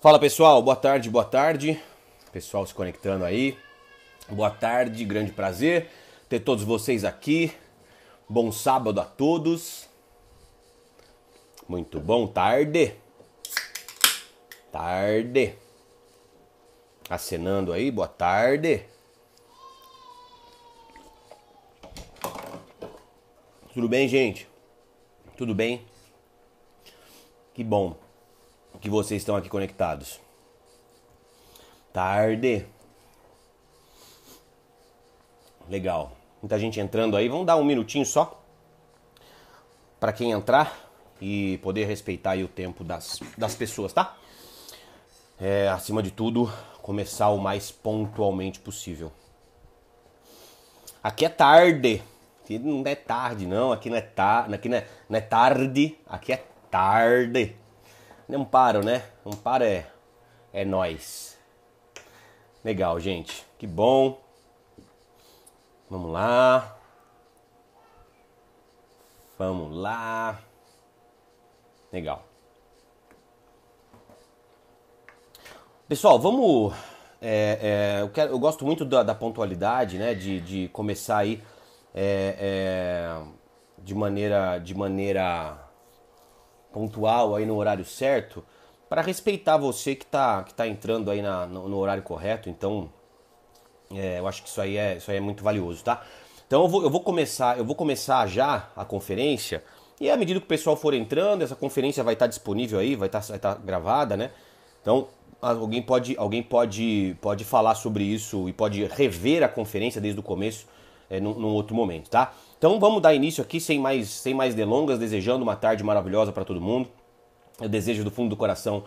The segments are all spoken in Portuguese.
Fala pessoal, boa tarde, boa tarde. Pessoal se conectando aí. Boa tarde, grande prazer ter todos vocês aqui. Bom sábado a todos. Muito bom, tarde. Tarde. Acenando aí, boa tarde. Tudo bem, gente? Tudo bem? Que bom que vocês estão aqui conectados. Tarde. Legal. Muita gente entrando aí. Vamos dar um minutinho só para quem entrar e poder respeitar o tempo das, das pessoas, tá? É, acima de tudo, começar o mais pontualmente possível. Aqui é tarde. Aqui não é tarde, não. Aqui não é, tar... aqui não é, não é tarde. Aqui é tarde. Não paro, né? Para é, é nós. Legal, gente. Que bom. Vamos lá. Vamos lá. Legal. Pessoal, vamos. É, é, eu, quero, eu, gosto muito da, da pontualidade, né? De, de começar aí é, é de maneira de maneira pontual aí no horário certo para respeitar você que está que tá entrando aí na, no, no horário correto. Então, é, eu acho que isso aí é isso aí é muito valioso, tá? Então eu vou, eu vou começar eu vou começar já a conferência e à medida que o pessoal for entrando, essa conferência vai estar disponível aí, vai estar, vai estar gravada, né? Então alguém pode alguém pode pode falar sobre isso e pode rever a conferência desde o começo é, num, num outro momento, tá? Então vamos dar início aqui sem mais, sem mais delongas, desejando uma tarde maravilhosa para todo mundo. Eu desejo do fundo do coração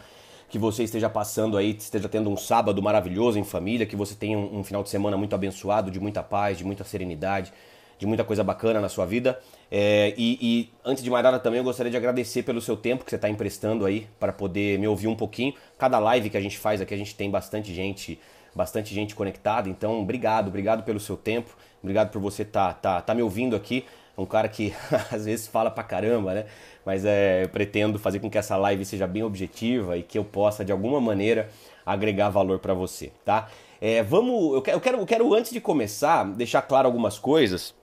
que você esteja passando aí, esteja tendo um sábado maravilhoso em família, que você tenha um, um final de semana muito abençoado, de muita paz, de muita serenidade, de muita coisa bacana na sua vida. É, e, e, antes de mais nada também eu gostaria de agradecer pelo seu tempo que você está emprestando aí para poder me ouvir um pouquinho. Cada live que a gente faz aqui a gente tem bastante gente, bastante gente conectada. Então obrigado, obrigado pelo seu tempo. Obrigado por você estar tá, tá, tá me ouvindo aqui. Um cara que às vezes fala pra caramba, né? Mas é, eu pretendo fazer com que essa live seja bem objetiva e que eu possa, de alguma maneira, agregar valor para você, tá? É, vamos, eu quero, eu quero, eu quero, antes de começar, deixar claro algumas coisas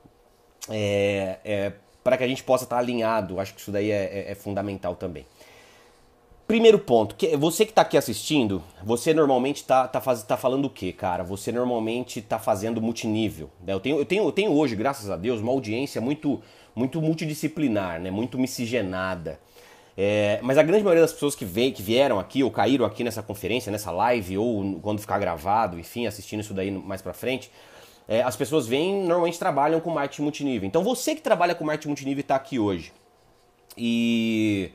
é, é para que a gente possa estar tá alinhado. Acho que isso daí é, é, é fundamental também. Primeiro ponto, que você que está aqui assistindo, você normalmente está tá, faz, tá falando o quê, cara? Você normalmente está fazendo multinível. Né? Eu, tenho, eu, tenho, eu tenho hoje, graças a Deus, uma audiência muito, muito multidisciplinar, né? muito miscigenada. É, mas a grande maioria das pessoas que, vem, que vieram aqui ou caíram aqui nessa conferência, nessa live, ou quando ficar gravado, enfim, assistindo isso daí mais pra frente, é, as pessoas vêm normalmente trabalham com marketing multinível. Então você que trabalha com marketing multinível está aqui hoje. E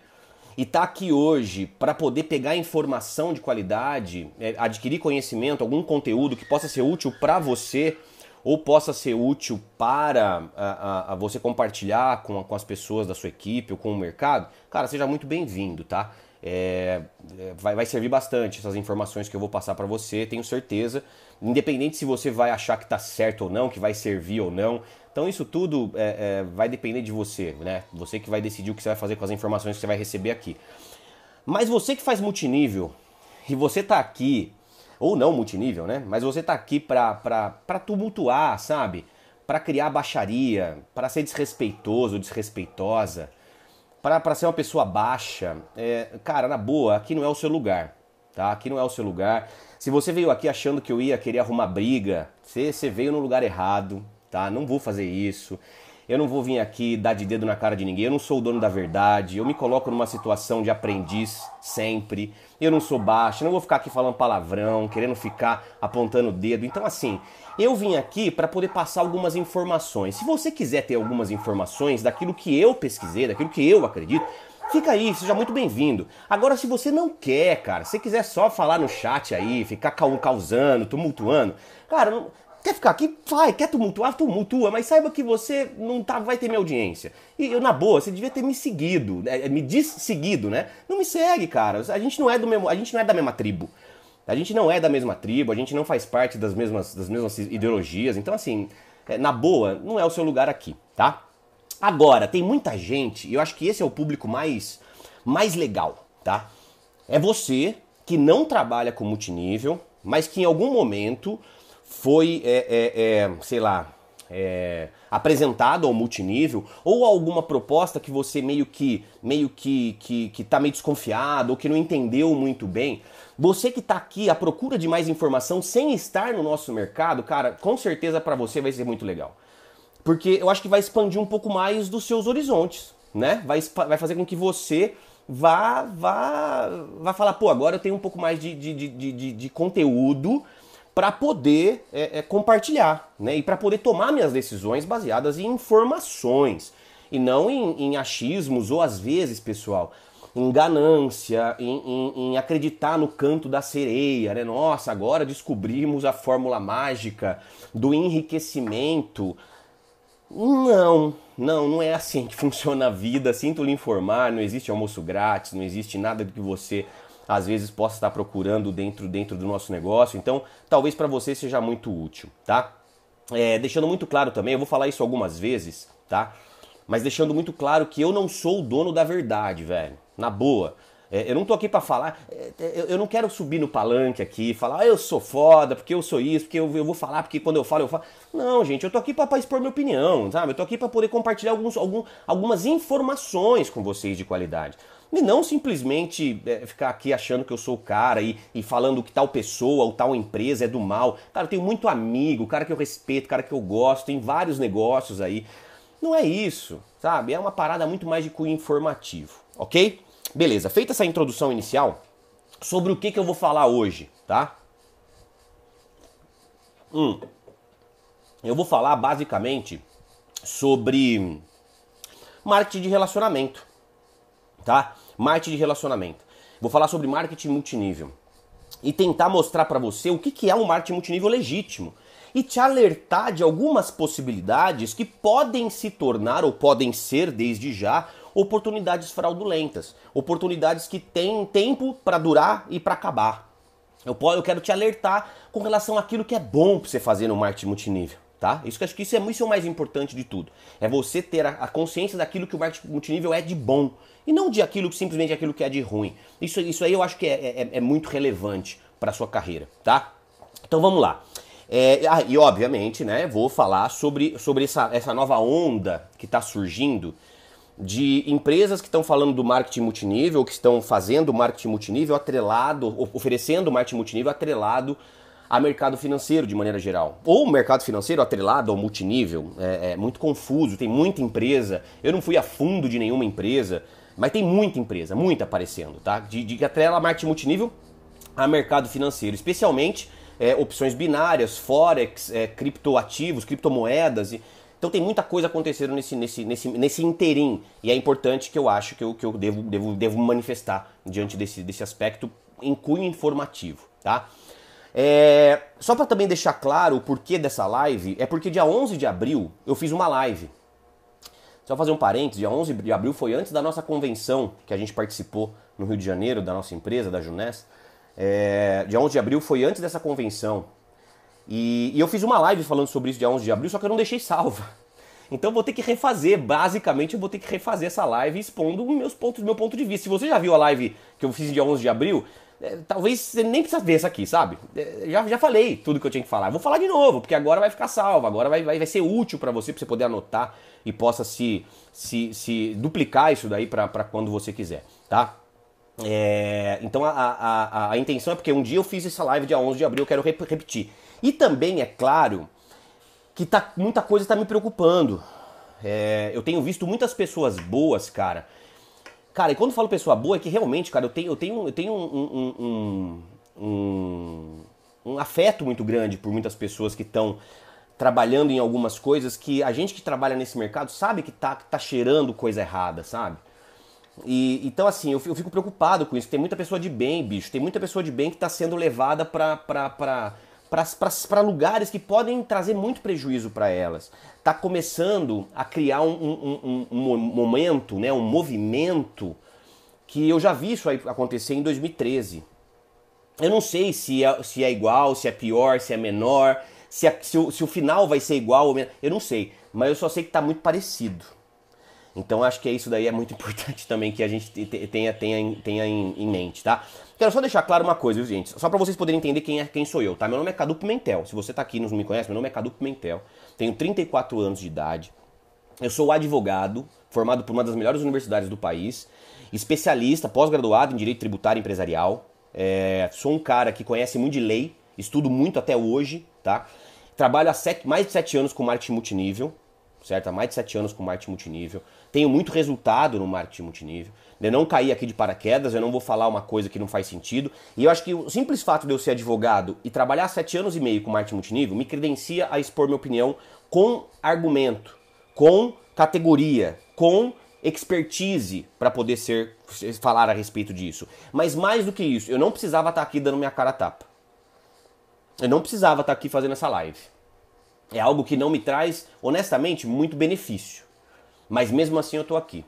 e está aqui hoje para poder pegar informação de qualidade, é, adquirir conhecimento, algum conteúdo que possa ser útil para você ou possa ser útil para a, a, a você compartilhar com, com, as pessoas da sua equipe ou com o mercado, cara, seja muito bem-vindo, tá? É, é vai, vai servir bastante essas informações que eu vou passar para você, tenho certeza. Independente se você vai achar que está certo ou não, que vai servir ou não, então isso tudo é, é, vai depender de você, né? Você que vai decidir o que você vai fazer com as informações que você vai receber aqui. Mas você que faz multinível e você tá aqui, ou não multinível, né? Mas você tá aqui pra, pra, pra tumultuar, sabe? Para criar baixaria, para ser desrespeitoso, desrespeitosa, para ser uma pessoa baixa. É, cara, na boa, aqui não é o seu lugar, tá? Aqui não é o seu lugar. Se você veio aqui achando que eu ia querer arrumar briga, você, você veio no lugar errado, tá? Não vou fazer isso. Eu não vou vir aqui dar de dedo na cara de ninguém. Eu não sou o dono da verdade. Eu me coloco numa situação de aprendiz sempre. Eu não sou baixo. Eu não vou ficar aqui falando palavrão, querendo ficar apontando o dedo. Então, assim, eu vim aqui para poder passar algumas informações. Se você quiser ter algumas informações daquilo que eu pesquisei, daquilo que eu acredito, Fica aí, seja muito bem-vindo. Agora, se você não quer, cara, se quiser só falar no chat aí, ficar causando, tumultuando, cara, Quer ficar aqui? Vai. Quer tumultuar? Tumultua. Mas saiba que você não tá, vai ter minha audiência. E eu, na boa, você devia ter me seguido. É, me diz seguido, né? Não me segue, cara. A gente não é do mesmo. A gente não é da mesma tribo. A gente não é da mesma tribo, a gente não faz parte das mesmas, das mesmas ideologias. Então, assim, é, na boa, não é o seu lugar aqui, tá? Agora, tem muita gente, e eu acho que esse é o público mais, mais legal, tá? É você que não trabalha com multinível, mas que em algum momento foi, é, é, é, sei lá, é, apresentado ao multinível ou alguma proposta que você meio que meio que, que, que tá meio desconfiado ou que não entendeu muito bem. Você que está aqui à procura de mais informação sem estar no nosso mercado, cara, com certeza para você vai ser muito legal. Porque eu acho que vai expandir um pouco mais dos seus horizontes, né? Vai, vai fazer com que você vá, vá, vá falar, pô, agora eu tenho um pouco mais de, de, de, de, de conteúdo para poder é, é, compartilhar, né? E para poder tomar minhas decisões baseadas em informações e não em, em achismos ou às vezes, pessoal, em ganância, em, em, em, acreditar no canto da sereia, né? Nossa, agora descobrimos a fórmula mágica do enriquecimento. Não, não, não é assim que funciona a vida. Sinto lhe informar, não existe almoço grátis, não existe nada do que você às vezes possa estar procurando dentro, dentro do nosso negócio. Então, talvez para você seja muito útil, tá? É, deixando muito claro também, eu vou falar isso algumas vezes, tá? Mas deixando muito claro que eu não sou o dono da verdade, velho. Na boa. É, eu não tô aqui para falar, é, é, eu não quero subir no palanque aqui e falar, ah, eu sou foda, porque eu sou isso, porque eu, eu, vou falar, porque quando eu falo, eu falo. Não, gente, eu tô aqui para expor minha opinião, sabe? Eu tô aqui para poder compartilhar alguns, algum, algumas informações com vocês de qualidade. E não simplesmente é, ficar aqui achando que eu sou o cara e, e falando que tal pessoa ou tal empresa é do mal. Cara, eu tenho muito amigo, cara que eu respeito, cara que eu gosto, tem vários negócios aí. Não é isso, sabe? É uma parada muito mais de cunho informativo, ok? Beleza, feita essa introdução inicial, sobre o que, que eu vou falar hoje, tá? Hum, eu vou falar basicamente sobre marketing de relacionamento, tá? Marketing de relacionamento. Vou falar sobre marketing multinível e tentar mostrar para você o que, é um marketing multinível legítimo e te alertar de algumas possibilidades que podem se tornar ou podem ser desde já oportunidades fraudulentas, oportunidades que têm tempo para durar e para acabar. Eu, quero te alertar com relação àquilo que é bom para você fazer no marketing multinível. Tá? Isso que acho que isso é, isso é o mais importante de tudo. É você ter a, consciência daquilo que o marketing multinível é de bom e não de aquilo que simplesmente aquilo que é de ruim. Isso, isso aí eu acho que é, é, é muito relevante para sua carreira, tá? Então vamos lá. É, ah, e obviamente, né, vou falar sobre, sobre essa, essa nova onda que está surgindo de empresas que estão falando do marketing multinível, que estão fazendo marketing multinível atrelado, oferecendo marketing multinível atrelado a mercado financeiro de maneira geral. Ou mercado financeiro atrelado ao multinível. É, é, muito confuso, tem muita empresa. Eu não fui a fundo de nenhuma empresa, mas tem muita empresa, muita aparecendo, tá? De, de atrela marketing multinível a mercado financeiro, especialmente é, opções binárias, forex, é, criptoativos, criptomoedas. E, então tem muita coisa acontecendo nesse, nesse, nesse, nesse interim e é importante que eu acho que eu, que eu devo, devo, devo manifestar diante desse, desse aspecto em cunho informativo, tá? É, só para também deixar claro o porquê dessa live, é porque dia 11 de abril eu fiz uma live. Só fazer um parênteses, dia 11 de abril foi antes da nossa convenção que a gente participou no Rio de Janeiro, da nossa empresa, da Junés. É, dia 11 de abril foi antes dessa convenção. E, e, eu fiz uma live falando sobre isso dia 11 de abril, só que eu não deixei salva. Então vou ter que refazer, basicamente eu vou ter que refazer essa live expondo meus pontos, meu ponto de vista. Se você já viu a live que eu fiz dia 11 de abril, é, talvez você nem precisa ver essa aqui, sabe? É, já, já falei tudo que eu tinha que falar. vou falar de novo, porque agora vai ficar salvo, agora vai, vai, vai ser útil para você, para você poder anotar e possa se, se, se duplicar isso daí para quando você quiser, tá? É, então a, a, a, intenção é porque um dia eu fiz essa live dia 11 de abril, eu quero repetir. E também é claro que tá, muita coisa está me preocupando. É, eu tenho visto muitas pessoas boas, cara. Cara, e quando eu falo pessoa boa é que realmente, cara, eu tenho, eu tenho, eu tenho um, um, um, um afeto muito grande por muitas pessoas que estão trabalhando em algumas coisas que a gente que trabalha nesse mercado sabe que tá, tá cheirando coisa errada, sabe? E, então, assim, eu fico, preocupado com isso. Tem muita pessoa de bem, bicho. Tem muita pessoa de bem que está sendo levada para para lugares que podem trazer muito prejuízo para elas. Está começando a criar um, um, um, um, momento, né, um movimento que eu já vi isso acontecer em 2013. Eu não sei se é, se é igual, se é pior, se é menor, se, é, se, o, se o final vai ser igual ou menor. Eu não sei, mas eu só sei que está muito parecido. Então acho que isso daí é muito importante também que a gente tenha, tenha, tenha em, em mente, tá? Quero só deixar claro uma coisa, gente? Só para vocês poderem entender quem, é, quem sou eu, tá? Meu nome é Cadu Pimentel. Se você tá aqui e não me conhece, meu nome é Cadu Pimentel. Tenho 34 anos de idade. Eu sou advogado, formado por uma das melhores universidades do país, especialista, pós-graduado em Direito Tributário Empresarial. É, sou um cara que conhece muito de lei, estudo muito até hoje, tá? Trabalho há sete, mais de 7 anos com marketing multinível, certo? Há mais de 7 anos com marketing multinível. Tenho muito resultado no marketing multinível. Eu não caí aqui de paraquedas, eu não vou falar uma coisa que não faz sentido. E eu acho que o simples fato de eu ser advogado e trabalhar sete anos e meio com marketing multinível me credencia a expor minha opinião com argumento, com categoria, com expertise para poder ser falar a respeito disso. Mas mais do que isso, eu não precisava estar aqui dando minha cara a tapa. Eu não precisava estar aqui fazendo essa live. É algo que não me traz, honestamente, muito benefício. Mas mesmo assim eu tô aqui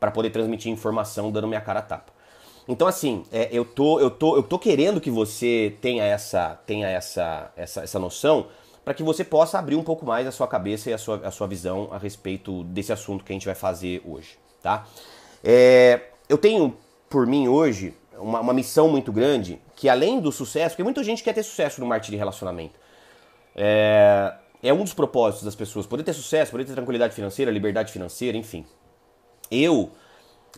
para poder transmitir informação dando minha cara a tapa. Então assim, é, eu, tô, eu, tô, eu tô querendo que você tenha essa, tenha essa, essa, essa noção para que você possa abrir um pouco mais a sua cabeça e a sua, a sua visão a respeito desse assunto que a gente vai fazer hoje, tá? É, eu tenho por mim hoje uma, uma, missão muito grande que além do sucesso, porque muita gente quer ter sucesso no marketing de relacionamento, é, é um dos propósitos das pessoas, poder ter sucesso, poder ter tranquilidade financeira, liberdade financeira, enfim. Eu,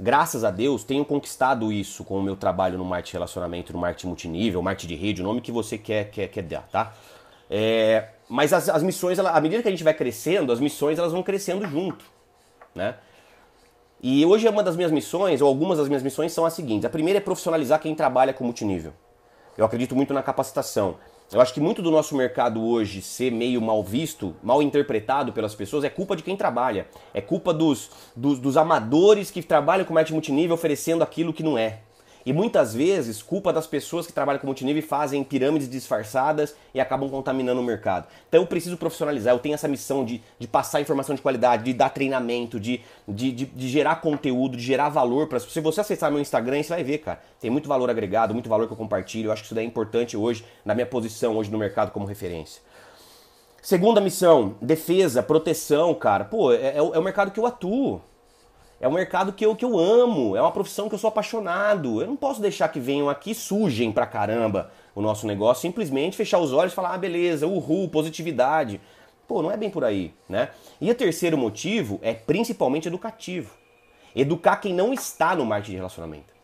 graças a Deus, tenho conquistado isso com o meu trabalho no marketing relacionamento, no marketing multinível, marketing de rede, o nome que você quer, quer, quer dar, tá? É, mas as, as missões, à medida que a gente vai crescendo, as missões elas vão crescendo junto, né? E hoje uma das minhas missões, ou algumas das minhas missões, são as seguintes. A primeira é profissionalizar quem trabalha com multinível. Eu acredito muito na capacitação. Eu acho que muito do nosso mercado hoje ser meio mal visto, mal interpretado pelas pessoas, é culpa de quem trabalha. É culpa dos, dos, dos amadores que trabalham com marketing multinível oferecendo aquilo que não é. E muitas vezes, culpa das pessoas que trabalham com multinível e fazem pirâmides disfarçadas e acabam contaminando o mercado. Então eu preciso profissionalizar, eu tenho essa missão de, de passar informação de qualidade, de dar treinamento, de, de, de, de gerar conteúdo, de gerar valor para Se você acessar meu Instagram, você vai ver, cara. Tem muito valor agregado, muito valor que eu compartilho. Eu acho que isso daí é importante hoje, na minha posição hoje no mercado como referência. Segunda missão, defesa, proteção, cara. Pô, é, é, o, é o mercado que eu atuo. É um mercado que eu, que eu amo, é uma profissão que eu sou apaixonado. Eu não posso deixar que venham aqui sujem pra caramba o nosso negócio, simplesmente fechar os olhos e falar, ah, beleza, uhul, positividade. Pô, não é bem por aí, né? E o terceiro motivo é principalmente educativo. Educar quem não está no marketing de relacionamento.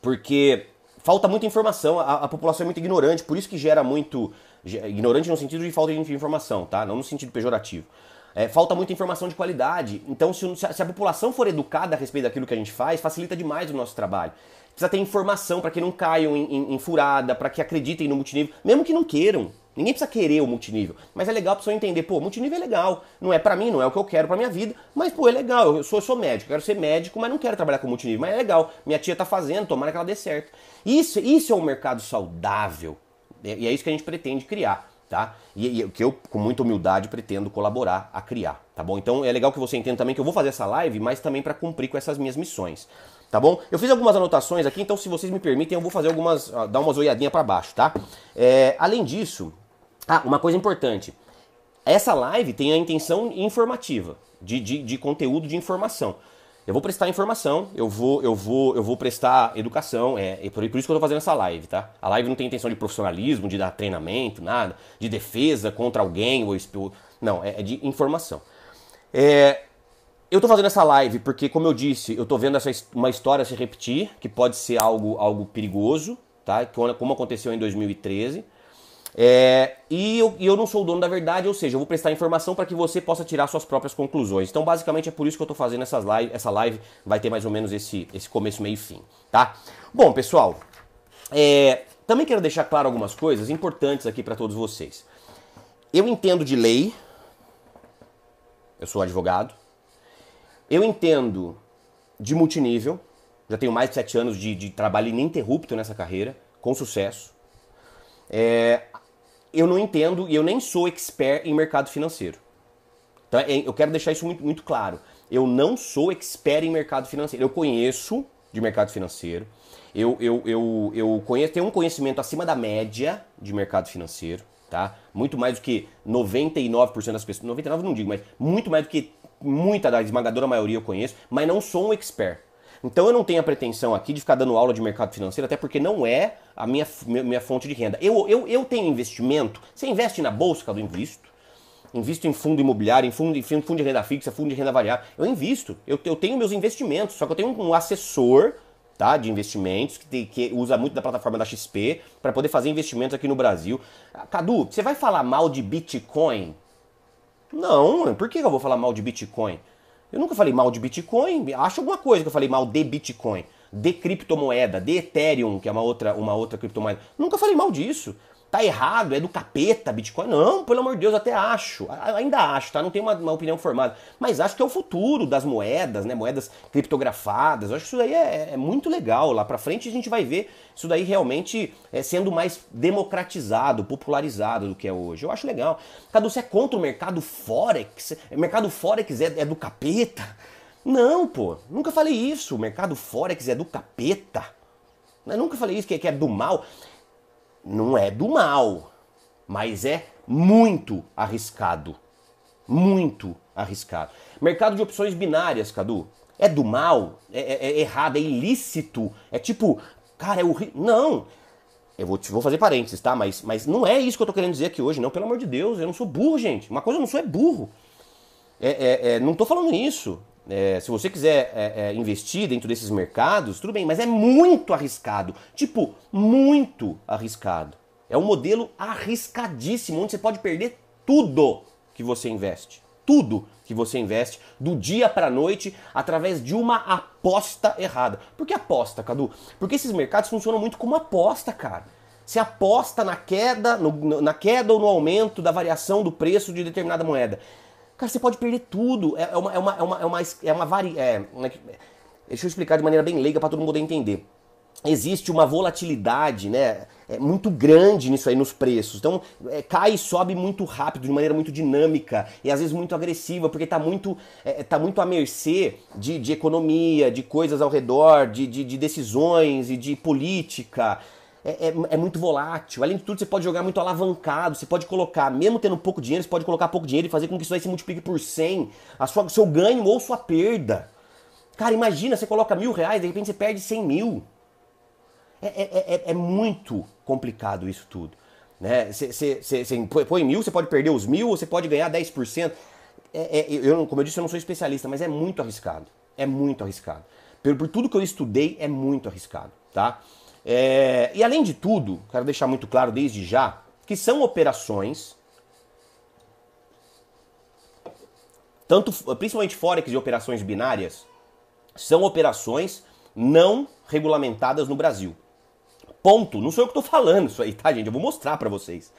Porque falta muita informação, a, a população é muito ignorante, por isso que gera muito. Ignorante no sentido de falta de informação, tá? Não no sentido pejorativo. É, falta muita informação de qualidade. Então, se, se, a população for educada a respeito daquilo que a gente faz, facilita demais o nosso trabalho. Precisa ter informação para que não caiam em, em, em furada, para que acreditem no multinível, mesmo que não queiram. Ninguém precisa querer o multinível, mas é legal a pessoa entender, pô, multinível é legal, não é para mim, não é o que eu quero para minha vida, mas pô, é legal, eu sou, eu sou médico, quero ser médico, mas não quero trabalhar com multinível, mas é legal, minha tia tá fazendo, tomara que ela dê certo. Isso, isso é um mercado saudável, e é isso que a gente pretende criar tá? E, e que eu, com muita humildade, pretendo colaborar a criar, tá bom? Então é legal que você entenda também que eu vou fazer essa live, mas também para cumprir com essas minhas missões, tá bom? Eu fiz algumas anotações aqui, então se vocês me permitem, eu vou fazer algumas, dar umas olhadinhas para baixo, tá? É, além disso, ah, uma coisa importante, essa live tem a intenção informativa, de, de, de conteúdo de informação. Eu vou prestar informação, eu vou, eu vou, eu vou prestar educação, é, é por, isso que eu tô fazendo essa live, tá? A live não tem intenção de profissionalismo, de dar treinamento, nada, de defesa contra alguém, ou, não, é, é de informação. É, eu tô fazendo essa live porque, como eu disse, eu tô vendo essa, uma história se repetir, que pode ser algo, algo perigoso, tá? Como aconteceu em 2013. É, e, eu, eu não sou o dono da verdade, ou seja, eu vou prestar informação para que você possa tirar suas próprias conclusões. Então, basicamente, é por isso que eu estou fazendo essas live, essa live. Vai ter mais ou menos esse, esse começo, meio e fim, tá? Bom, pessoal, é, também quero deixar claro algumas coisas importantes aqui para todos vocês. Eu entendo de lei, eu sou advogado, eu entendo de multinível, já tenho mais de sete anos de, de trabalho ininterrupto nessa carreira, com sucesso. É, eu não entendo e eu nem sou expert em mercado financeiro. Então, eu quero deixar isso muito, muito claro. Eu não sou expert em mercado financeiro. Eu conheço de mercado financeiro. Eu, eu, eu, eu conheço, tenho um conhecimento acima da média de mercado financeiro. tá? Muito mais do que 99% das pessoas, 99 não digo, mas muito mais do que muita da esmagadora maioria eu conheço, mas não sou um expert. Então eu não tenho a pretensão aqui de ficar dando aula de mercado financeiro, até porque não é a minha, minha fonte de renda. Eu, eu, eu tenho investimento. Você investe na bolsa, Cadu? Invisto. Invisto em fundo imobiliário, em fundo, em fundo de renda fixa, fundo de renda variável. Eu invisto. Eu, eu tenho meus investimentos, só que eu tenho um assessor tá, de investimentos que, tem, que usa muito da plataforma da XP para poder fazer investimentos aqui no Brasil. Cadu, você vai falar mal de Bitcoin? Não, por que eu vou falar mal de Bitcoin? Eu nunca falei mal de Bitcoin. Acho alguma coisa que eu falei mal de Bitcoin, de criptomoeda, de Ethereum, que é uma outra, uma outra criptomoeda. Nunca falei mal disso. Tá errado, é do capeta Bitcoin. Não, pelo amor de Deus, até acho. Ainda acho, tá? Não tenho uma, uma, opinião formada. Mas acho que é o futuro das moedas, né? Moedas criptografadas. Eu acho que isso daí é, é muito legal. Lá pra frente a gente vai ver isso daí realmente é, sendo mais democratizado, popularizado do que é hoje. Eu acho legal. Cadu, você é contra o mercado Forex? O mercado Forex é, é do capeta? Não, pô. Nunca falei isso. O mercado Forex é do capeta. Eu nunca falei isso, que é do mal não é do mal, mas é muito arriscado. Muito arriscado. Mercado de opções binárias, Cadu. É do mal? É, é, é errado? É ilícito? É tipo, cara, é horrível. Não! Eu vou, vou fazer parênteses, tá? Mas, mas não é isso que eu tô querendo dizer aqui hoje, não. Pelo amor de Deus, eu não sou burro, gente. Uma coisa eu não sou é burro. É, é, é, não tô falando isso. É, se você quiser é, é, investir dentro desses mercados, tudo bem, mas é muito arriscado. Tipo, muito arriscado. É um modelo arriscadíssimo, onde você pode perder tudo que você investe. Tudo que você investe do dia para noite através de uma aposta errada. Por que aposta, Cadu? Porque esses mercados funcionam muito como aposta, cara. Você aposta na queda, no, na queda ou no aumento da variação do preço de determinada moeda. Cara, você pode perder tudo. É, é uma, é uma, é uma, é uma, é uma vari... É, é deixa eu explicar de maneira bem leiga para todo mundo poder entender. Existe uma volatilidade, né? É muito grande nisso aí nos preços. Então, é, cai e sobe muito rápido, de maneira muito dinâmica e às vezes muito agressiva, porque está muito, é, tá muito à mercê de, de economia, de coisas ao redor, de, de, de decisões e de política é, é, é, muito volátil. Além de tudo, você pode jogar muito alavancado. Você pode colocar, mesmo tendo pouco dinheiro, você pode colocar pouco dinheiro e fazer com que isso aí se multiplique por 100. A sua, seu ganho ou sua perda. Cara, imagina, você coloca mil reais, de repente você perde 100 mil. É, é, é, é muito complicado isso tudo. Né? Você, você, você, você põe mil, você pode perder os mil, ou você pode ganhar 10%. É, é, eu, como eu disse, eu não sou especialista, mas é muito arriscado. É muito arriscado. Por, por tudo que eu estudei, é muito arriscado. Tá? É, e além de tudo, quero deixar muito claro desde já que são operações, tanto principalmente forex e operações binárias, são operações não regulamentadas no Brasil. Ponto. Não sou eu que estou falando isso aí, tá, gente? Eu vou mostrar para vocês.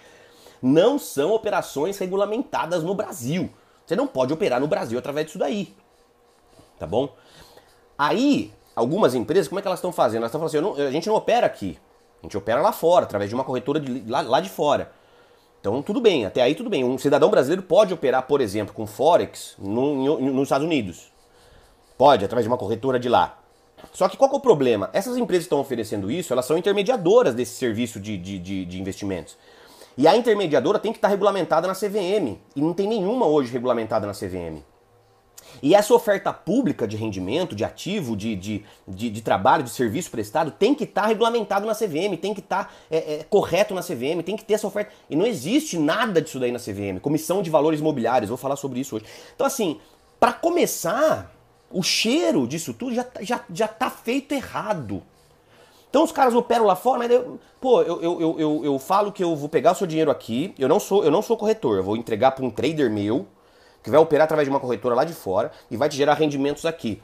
Não são operações regulamentadas no Brasil. Você não pode operar no Brasil através disso daí. Tá bom? Aí, algumas empresas, como é que elas estão fazendo? Elas estão falando assim, não, a gente não opera aqui, a gente opera lá fora, através de uma corretora de, lá, lá de fora. Então tudo bem, até aí tudo bem. Um cidadão brasileiro pode operar, por exemplo, com Forex no, no, nos Estados Unidos. Pode, através de uma corretora de lá. Só que qual que é o problema? Essas empresas que estão oferecendo isso, elas são intermediadoras desse serviço de, de, de, de investimentos. E a intermediadora tem que estar regulamentada na CVM. E não tem nenhuma hoje regulamentada na CVM. E essa oferta pública de rendimento, de ativo, de, de, de, de trabalho, de serviço prestado, tem que estar tá regulamentado na CVM, tem que estar tá, é, é, correto na CVM, tem que ter essa oferta. E não existe nada disso daí na CVM. Comissão de Valores Imobiliários, vou falar sobre isso hoje. Então, assim, para começar, o cheiro disso tudo já, já, já tá feito errado. Então os caras operam lá fora, mas eu, pô, eu, eu, eu, eu, falo que eu vou pegar o seu dinheiro aqui, eu não sou, eu não sou corretor, eu vou entregar para um trader meu, que vai operar através de uma corretora lá de fora e vai te gerar rendimentos aqui.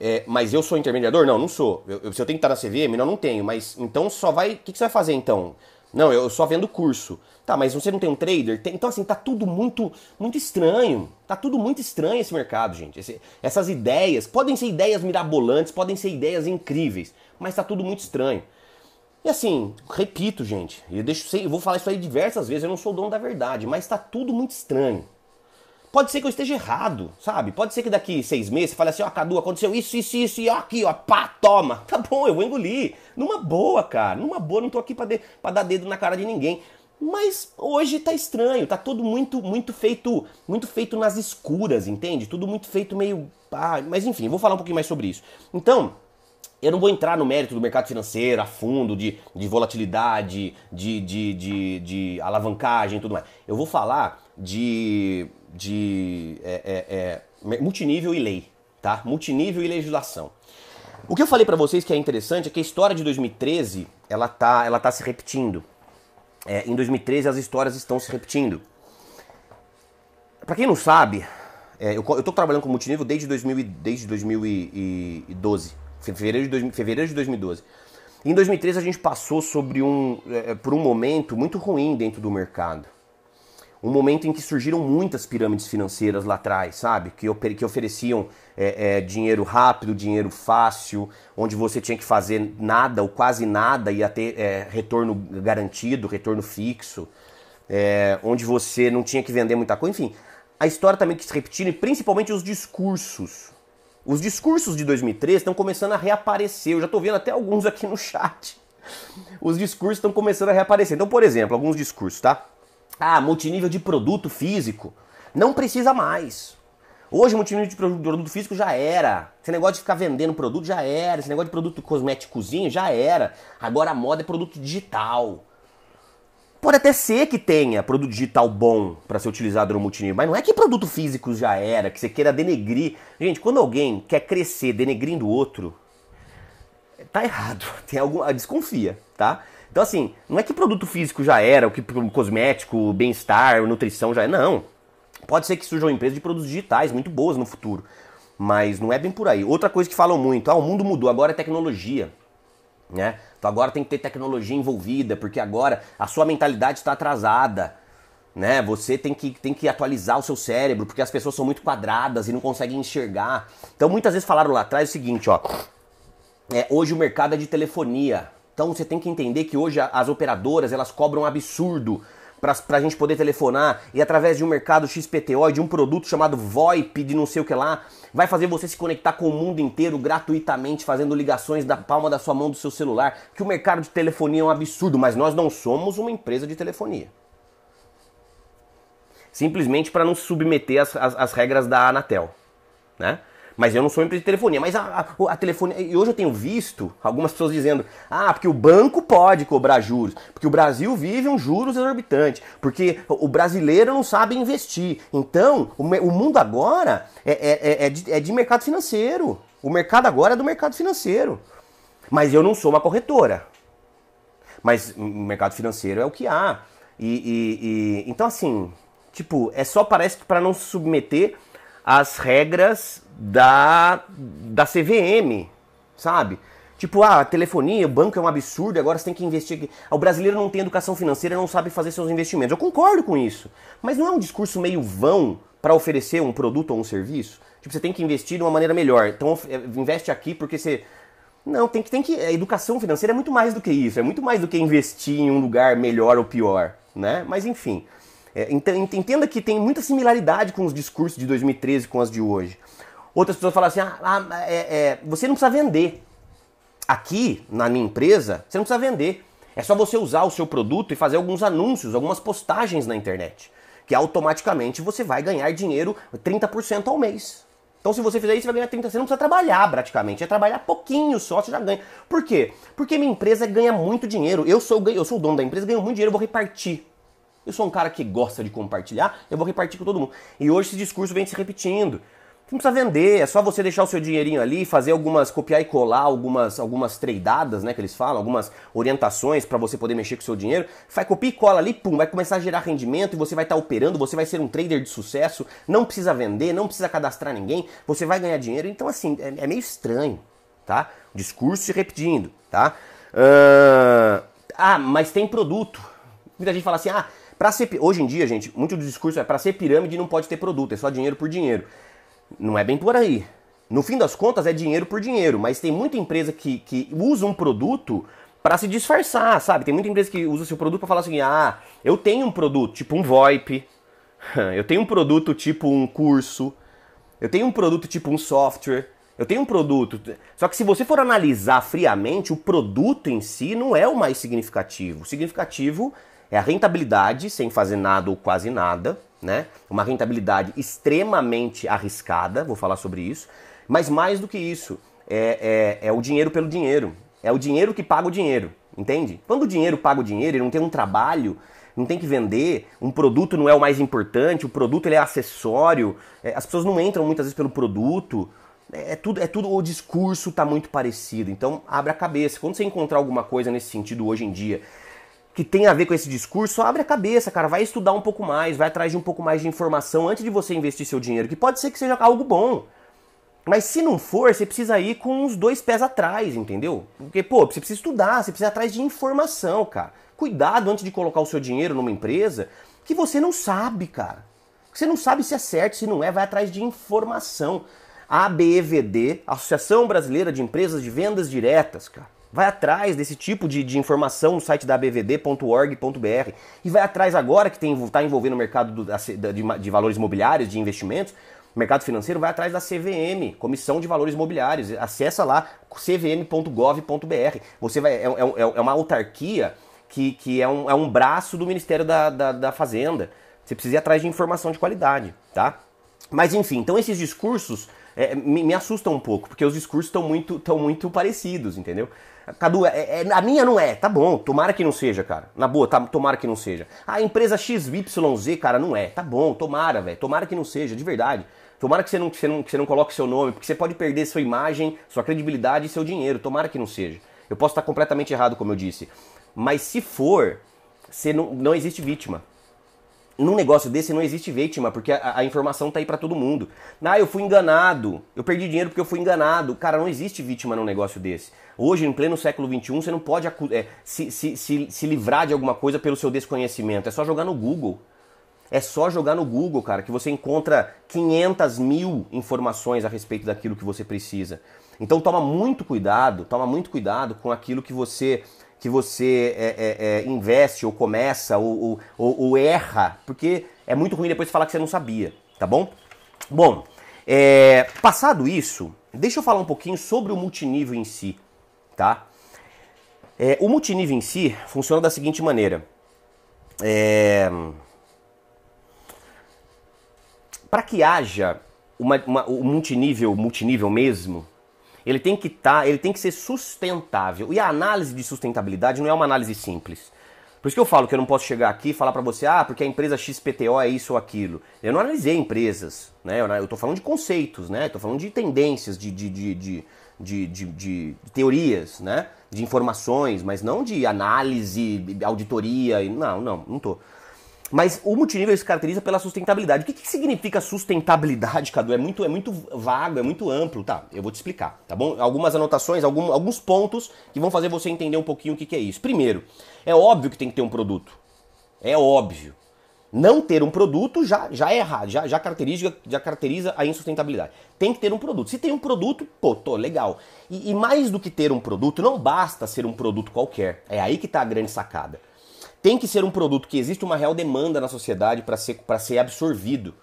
É, mas eu sou intermediador? Não, não sou. Eu, eu, se eu tenho que estar na CVM, não, não tenho. Mas então só vai. O que, que, você vai fazer então? Não, eu só vendo curso. Tá, mas você não tem um trader? Tem, então, assim, tá tudo muito muito estranho. Tá tudo muito estranho esse mercado, gente. Esse, essas ideias, podem ser ideias mirabolantes, podem ser ideias incríveis, mas tá tudo muito estranho. E assim, repito, gente, eu, deixo, eu vou falar isso aí diversas vezes, eu não sou o dono da verdade, mas tá tudo muito estranho. Pode ser que eu esteja errado, sabe? Pode ser que daqui seis meses você fale assim, ó, oh, Cadu, aconteceu isso, isso, isso, e ó, aqui, ó, pá, toma. Tá bom, eu vou engolir. Numa boa, cara, numa boa, não tô aqui pra, de, pra dar dedo na cara de ninguém. Mas hoje tá estranho, tá tudo muito muito feito, muito feito nas escuras, entende? Tudo muito feito meio, ah, mas enfim, vou falar um pouquinho mais sobre isso. Então, eu não vou entrar no mérito do mercado financeiro a fundo, de, de volatilidade, de, de, de, de alavancagem e tudo mais. Eu vou falar de, de é, é, é, multinível e lei, tá? Multinível e legislação. O que eu falei para vocês que é interessante é que a história de 2013 ela tá, ela tá se repetindo. É, em 2013 as histórias estão se repetindo. Para quem não sabe, é, eu, eu tô trabalhando com multinível desde, 2000, desde 2012, fevereiro de, fevereiro de 2012. Em 2013 a gente passou sobre um, é, por um momento muito ruim dentro do mercado um momento em que surgiram muitas pirâmides financeiras lá atrás, sabe? Que, que ofereciam é, é, dinheiro rápido, dinheiro fácil, onde você tinha que fazer nada ou quase nada e ter é, retorno garantido, retorno fixo, é, onde você não tinha que vender muita coisa. Enfim, a história também que se repetindo e principalmente os discursos. Os discursos de 2013 estão começando a reaparecer. Eu já estou vendo até alguns aqui no chat. Os discursos estão começando a reaparecer. Então, por exemplo, alguns discursos, tá? Ah, multinível de produto físico. Não precisa mais. Hoje, multinível de produto físico já era. Esse negócio de ficar vendendo produto já era. Esse negócio de produto cosméticozinho já era. Agora a moda é produto digital. Pode até ser que tenha produto digital bom para ser utilizado no multinível, mas não é que produto físico já era, que você queira denegrir. Gente, quando alguém quer crescer denegrindo o outro, tá errado. Tem algum, desconfia, tá? Então, assim, não é que produto físico já era, o que cosmético, bem-estar, nutrição já é. Não. Pode ser que surjam empresas de produtos digitais muito boas no futuro. Mas não é bem por aí. Outra coisa que falam muito, ah, o mundo mudou, agora é tecnologia. Né? Então agora tem que ter tecnologia envolvida, porque agora a sua mentalidade está atrasada. Né? Você tem que, tem que atualizar o seu cérebro, porque as pessoas são muito quadradas e não conseguem enxergar. Então muitas vezes falaram lá atrás o seguinte, ó. É, hoje o mercado é de telefonia. Então você tem que entender que hoje as operadoras elas cobram um absurdo para a gente poder telefonar e através de um mercado XPTO, de um produto chamado VoIP, de não sei o que lá, vai fazer você se conectar com o mundo inteiro gratuitamente, fazendo ligações da palma da sua mão do seu celular. Que o mercado de telefonia é um absurdo, mas nós não somos uma empresa de telefonia. Simplesmente para não se submeter às, às, às regras da Anatel, né? Mas eu não sou empresa de telefonia. Mas a, a, a telefonia. E hoje eu tenho visto algumas pessoas dizendo: ah, porque o banco pode cobrar juros. Porque o Brasil vive um juros exorbitante. Porque o brasileiro não sabe investir. Então, o, o mundo agora é, é, é, é, de, é de mercado financeiro. O mercado agora é do mercado financeiro. Mas eu não sou uma corretora. Mas o mercado financeiro é o que há. E, e, e então, assim, tipo, é só parece para não se submeter às regras da, da CVM, sabe? Tipo, ah, a telefonia, o banco é um absurdo, agora você tem que investir. O brasileiro não tem educação financeira, não sabe fazer seus investimentos. Eu concordo com isso. Mas não é um discurso meio vão para oferecer um produto ou um serviço? Tipo, você tem que investir de uma maneira melhor. Então, é, investe aqui porque você. Não, tem que, tem que. A educação financeira é muito mais do que isso. É muito mais do que investir em um lugar melhor ou pior, né? Mas enfim. É, entenda que tem muita similaridade com os discursos de 2013 com as de hoje. Outras pessoas falam assim: ah, ah é, é, você não precisa vender. Aqui, na minha empresa, você não precisa vender. É só você usar o seu produto e fazer alguns anúncios, algumas postagens na internet. Que automaticamente você vai ganhar dinheiro 30% ao mês. Então, se você fizer isso, você vai ganhar 30%. Você não precisa trabalhar praticamente. É trabalhar pouquinho só, você já ganha. Por quê? Porque minha empresa ganha muito dinheiro. Eu sou, eu sou o dono da empresa, ganho muito dinheiro, vou repartir. Eu sou um cara que gosta de compartilhar, eu vou repartir com todo mundo. E hoje esse discurso vem se repetindo. Não precisa vender, é só você deixar o seu dinheirinho ali, fazer algumas, copiar e colar algumas, algumas tradeadas, né, que eles falam, algumas orientações para você poder mexer com o seu dinheiro. Faz copia e cola ali, pum, vai começar a gerar rendimento e você vai estar tá operando, você vai ser um trader de sucesso, não precisa vender, não precisa cadastrar ninguém, você vai ganhar dinheiro. Então, assim, é, é meio estranho, tá? Discurso se repetindo, tá? Uh... Ah, mas tem produto. Muita gente fala assim, ah, pra ser... hoje em dia, gente, muito do discurso é para ser pirâmide não pode ter produto, é só dinheiro por dinheiro. Não é bem por aí. No fim das contas é dinheiro por dinheiro, mas tem muita empresa que, que usa um produto para se disfarçar, sabe? Tem muita empresa que usa seu produto para falar assim: ah, eu tenho um produto tipo um VoIP, eu tenho um produto tipo um curso, eu tenho um produto tipo um software, eu tenho um produto. Só que se você for analisar friamente, o produto em si não é o mais significativo. O significativo É a rentabilidade sem fazer nada ou quase nada, né? Uma rentabilidade extremamente arriscada, vou falar sobre isso. Mas mais do que isso, é, é, é o dinheiro pelo dinheiro. É o dinheiro que paga o dinheiro, entende? Quando o dinheiro paga o dinheiro e não tem um trabalho, não tem que vender, um produto não é o mais importante, o produto ele é acessório, é, as pessoas não entram muitas vezes pelo produto, é, é, tudo, é tudo, o discurso está muito parecido. Então abre a cabeça. Quando você encontrar alguma coisa nesse sentido hoje em dia que tem a ver com esse discurso, abre a cabeça, cara, vai estudar um pouco mais, vai atrás de um pouco mais de informação antes de você investir seu dinheiro, que pode ser que seja algo bom. Mas se não for, você precisa ir com os dois pés atrás, entendeu? Porque, pô, você precisa estudar, você precisa ir atrás de informação, cara. Cuidado antes de colocar o seu dinheiro numa empresa que você não sabe, cara. Você não sabe se é certo, se não é, vai atrás de informação. ABEVD, Associação Brasileira de Empresas de Vendas Diretas, cara. Vai atrás desse tipo de, de informação no site da abvd.org.br e vai atrás agora que está envolvendo o mercado do, de, de valores imobiliários, de investimentos, mercado financeiro, vai atrás da CVM, Comissão de Valores Imobiliários. Acessa lá cvm.gov.br. Você vai, é, é, é, uma autarquia que, que é, um, é um braço do Ministério da, da, da Fazenda. Você precisa ir atrás de informação de qualidade, tá? Mas enfim, então esses discursos é, me, me assustam um pouco, porque os discursos estão muito, muito parecidos, entendeu? Cadu, é, é, a minha não é, tá bom, tomara que não seja, cara. Na boa, tá, tomara que não seja. A empresa XYZ, cara, não é. Tá bom, tomara, velho. Tomara que não seja, de verdade. Tomara que você, não, que, você não, que você não coloque seu nome, porque você pode perder sua imagem, sua credibilidade e seu dinheiro. Tomara que não seja. Eu posso estar completamente errado, como eu disse. Mas se for, você não, não existe vítima num negócio desse não existe vítima, porque a, a informação tá aí para todo mundo. Ah, eu fui enganado, eu perdi dinheiro porque eu fui enganado. Cara, não existe vítima num negócio desse. Hoje, em pleno século XXI, você não pode é, se, se, se, se livrar de alguma coisa pelo seu desconhecimento. É só jogar no Google. É só jogar no Google, cara, que você encontra 500 mil informações a respeito daquilo que você precisa. Então toma muito cuidado, toma muito cuidado com aquilo que você que você é, é, é, investe ou começa ou, ou, ou, erra, porque é muito ruim depois falar que você não sabia, tá bom? Bom, é, passado isso, deixa eu falar um pouquinho sobre o multinível em si, tá? É, o multinível em si funciona da seguinte maneira. É, Para que haja uma, uma, um multinível, multinível mesmo, ele tem que estar, tá, ele tem que ser sustentável. E a análise de sustentabilidade não é uma análise simples. Por isso que eu falo que eu não posso chegar aqui e falar para você, ah, porque a empresa XPTO é isso ou aquilo. Eu não analisei empresas, né? Eu estou falando de conceitos, né? Estou falando de tendências, de, de, de, de, de, de, de teorias, né? De informações, mas não de análise, auditoria. Não, não, não estou. Mas o multinível se caracteriza pela sustentabilidade. O que, que significa sustentabilidade, Cadu? É muito, é muito vago, é muito amplo. Tá, eu vou te explicar, tá bom? Algumas anotações, algum, alguns pontos que vão fazer você entender um pouquinho o que, que é isso. Primeiro, é óbvio que tem que ter um produto. É óbvio. Não ter um produto já, já é errado, já, já, caracteriza, já caracteriza a insustentabilidade. Tem que ter um produto. Se tem um produto, pô, tô, legal. E, e mais do que ter um produto, não basta ser um produto qualquer. É aí que tá a grande sacada tem que ser um produto que existe uma real demanda na sociedade para ser, ser absorvido.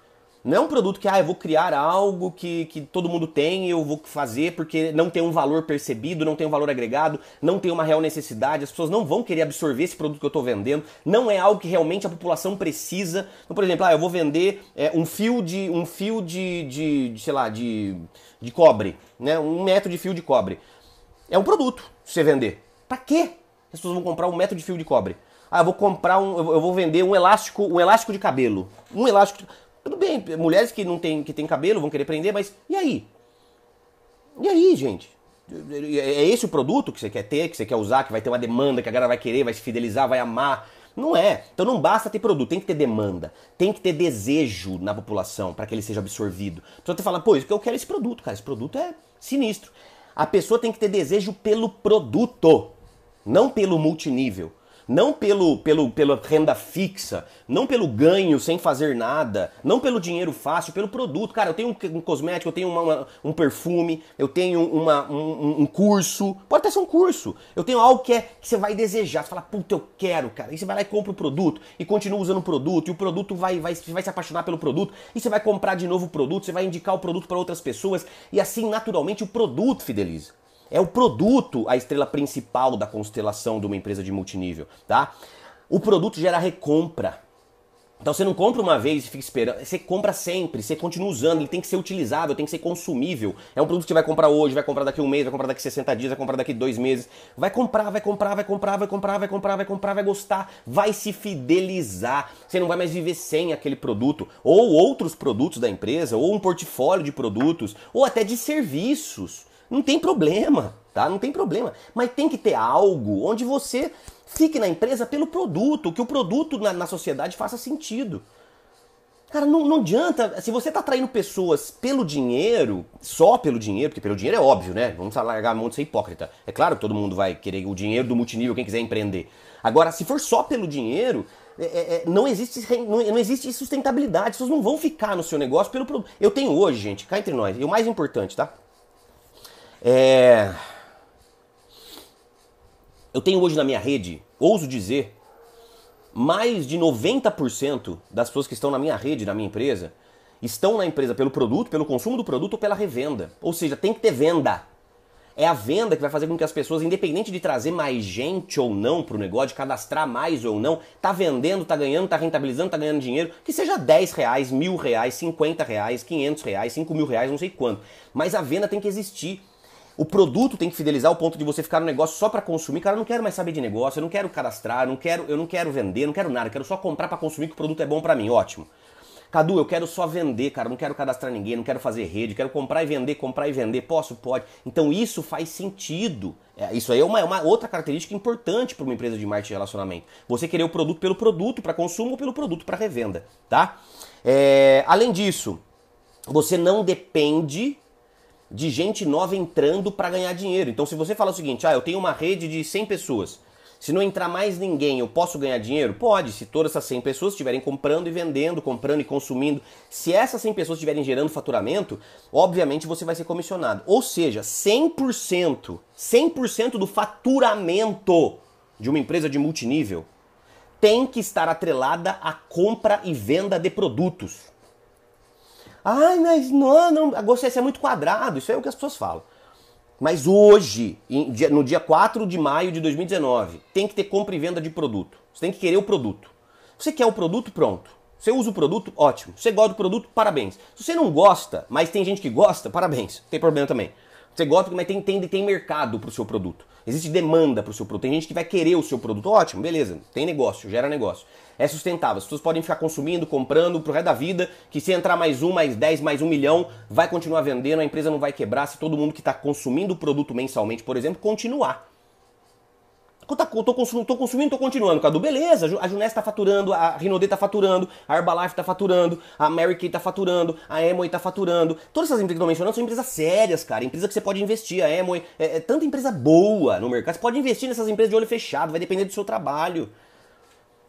Não é um produto que, ah, eu vou criar algo que, que todo mundo tem e eu vou fazer porque não tem um valor percebido, não tem um valor agregado, não tem uma real necessidade, as pessoas não vão querer absorver esse produto que eu estou vendendo, não é algo que realmente a população precisa. Então, por exemplo, ah, eu vou vender é, um fio de. um fio de, de, de, sei lá, de, de cobre, né? Um metro de fio de cobre. É um produto você vender. Pra quê? As pessoas vão comprar um metro de fio de cobre. Ah, eu vou comprar um. Eu vou vender um elástico, um elástico de cabelo. Um elástico. De... Tudo bem, mulheres que não têm que tem cabelo vão querer prender, mas e aí? E aí, gente? É esse o produto que você quer ter, que você quer usar, que vai ter uma demanda, que a galera vai querer, vai se fidelizar, vai amar? Não é. Então não basta ter produto, tem que ter demanda, tem que ter desejo na população para que ele seja absorvido. A pessoa tem que falar, pô, eu quero esse produto, cara, esse produto é sinistro. A pessoa tem que ter desejo pelo produto, não pelo multinível não pelo, pelo, pela renda fixa, não pelo ganho sem fazer nada, não pelo dinheiro fácil, pelo produto. Cara, eu tenho um, um cosmético, eu tenho uma, uma, um perfume, eu tenho uma, um, um, curso, pode até ser um curso. Eu tenho algo que, é, que você vai desejar, você fala, puta, eu quero, cara. E você vai lá e compra o produto e continua usando o produto, e o produto vai, vai, vai se apaixonar pelo produto, e você vai comprar de novo o produto, você vai indicar o produto para outras pessoas, e assim, naturalmente, o produto fideliza. É o produto a estrela principal da constelação de uma empresa de multinível, tá? O produto gera recompra. Então você não compra uma vez e fica esperando, você compra sempre, você continua usando, ele tem que ser utilizável, tem que ser consumível. É um produto que você vai comprar hoje, vai comprar daqui um mês, vai comprar daqui 60 dias, vai comprar daqui dois meses. Vai comprar, vai comprar, vai comprar, vai comprar, vai comprar, vai comprar, vai gostar, vai se fidelizar. Você não vai mais viver sem aquele produto, ou outros produtos da empresa, ou um portfólio de produtos, ou até de serviços. Não tem problema, tá? Não tem problema. Mas tem que ter algo onde você Fique na empresa pelo produto, que o produto na, na sociedade faça sentido. Cara, não, não adianta. Se você está atraindo pessoas pelo dinheiro, só pelo dinheiro, porque pelo dinheiro é óbvio, né? Vamos largar a mão de ser hipócrita. É claro que todo mundo vai querer o dinheiro do multinível, quem quiser empreender. Agora, se for só pelo dinheiro, é, é, é não, existe, não, não, existe sustentabilidade. As pessoas não vão ficar no seu negócio pelo produto. Eu tenho hoje, gente, cá entre nós, e o mais importante, tá? É eu tenho hoje na minha rede, ouso dizer, mais de 90% das pessoas que estão na minha rede, na minha empresa, estão na empresa pelo produto, pelo consumo do produto ou pela revenda. Ou seja, tem que ter venda. É a venda que vai fazer com que as pessoas, independente de trazer mais gente ou não para o negócio, de cadastrar mais ou não, tá vendendo, tá ganhando, tá rentabilizando, tá ganhando dinheiro, que seja 10 reais, mil reais, 50 reais, 500 reais, 5 mil reais, não sei quanto. Mas a venda tem que existir. O produto tem que fidelizar ao ponto de você ficar no negócio só para consumir. Cara, eu não quero mais saber de negócio, eu não quero cadastrar, eu não quero, eu não quero vender, não quero nada, eu quero só comprar para consumir que o produto é bom para mim, ótimo. Cadu, eu quero só vender, cara, não quero cadastrar ninguém, não quero fazer rede, quero comprar e vender, comprar e vender, posso? Pode. Então isso faz sentido. É, isso aí é uma, é uma outra característica importante para uma empresa de marketing de relacionamento. Você querer o produto pelo produto para consumo ou pelo produto para revenda, tá? É, além disso, você não depende de gente nova entrando para ganhar dinheiro. Então, se você fala o seguinte, ah, eu tenho uma rede de 100 pessoas, se não entrar mais ninguém, eu posso ganhar dinheiro? Pode, se todas essas 100 pessoas estiverem comprando e vendendo, comprando e consumindo. Se essas 100 pessoas estiverem gerando faturamento, obviamente você vai ser comissionado. Ou seja, 100%, 100% do faturamento de uma empresa de multinível tem que estar atrelada à compra e venda de produtos. Ai, mas não, não, você é muito quadrado. Isso é o que as pessoas falam. Mas hoje, no dia 4 de maio de 2019, tem que ter compra e venda de produto. Você tem que querer o produto. Você quer o produto, pronto. Você usa o produto, ótimo. Você gosta do produto, parabéns. Se você não gosta, mas tem gente que gosta, parabéns. Não tem problema também. Você gosta, mas tem, tem, tem mercado para o seu produto. Existe demanda para o seu produto. Tem gente que vai querer o seu produto. Ótimo, beleza. Tem negócio, gera negócio. É sustentável. As pessoas podem ficar consumindo, comprando pro resto da vida, que se entrar mais um, mais dez, mais um milhão, vai continuar vendendo, a empresa não vai quebrar se todo mundo que está consumindo o produto mensalmente, por exemplo, continuar. Tô, tô, consumindo, tô consumindo, continuando, Cadu. Beleza, a Juness tá faturando, a Rinode tá faturando, a Herbalife tá faturando, a Mary Kay tá faturando, a Emoi tá faturando. Todas essas empresas que eu mencionando são empresas sérias, cara. Empresas que você pode investir. A Emoi é, é tanta empresa boa no mercado. Você pode investir nessas empresas de olho fechado, vai depender do seu trabalho.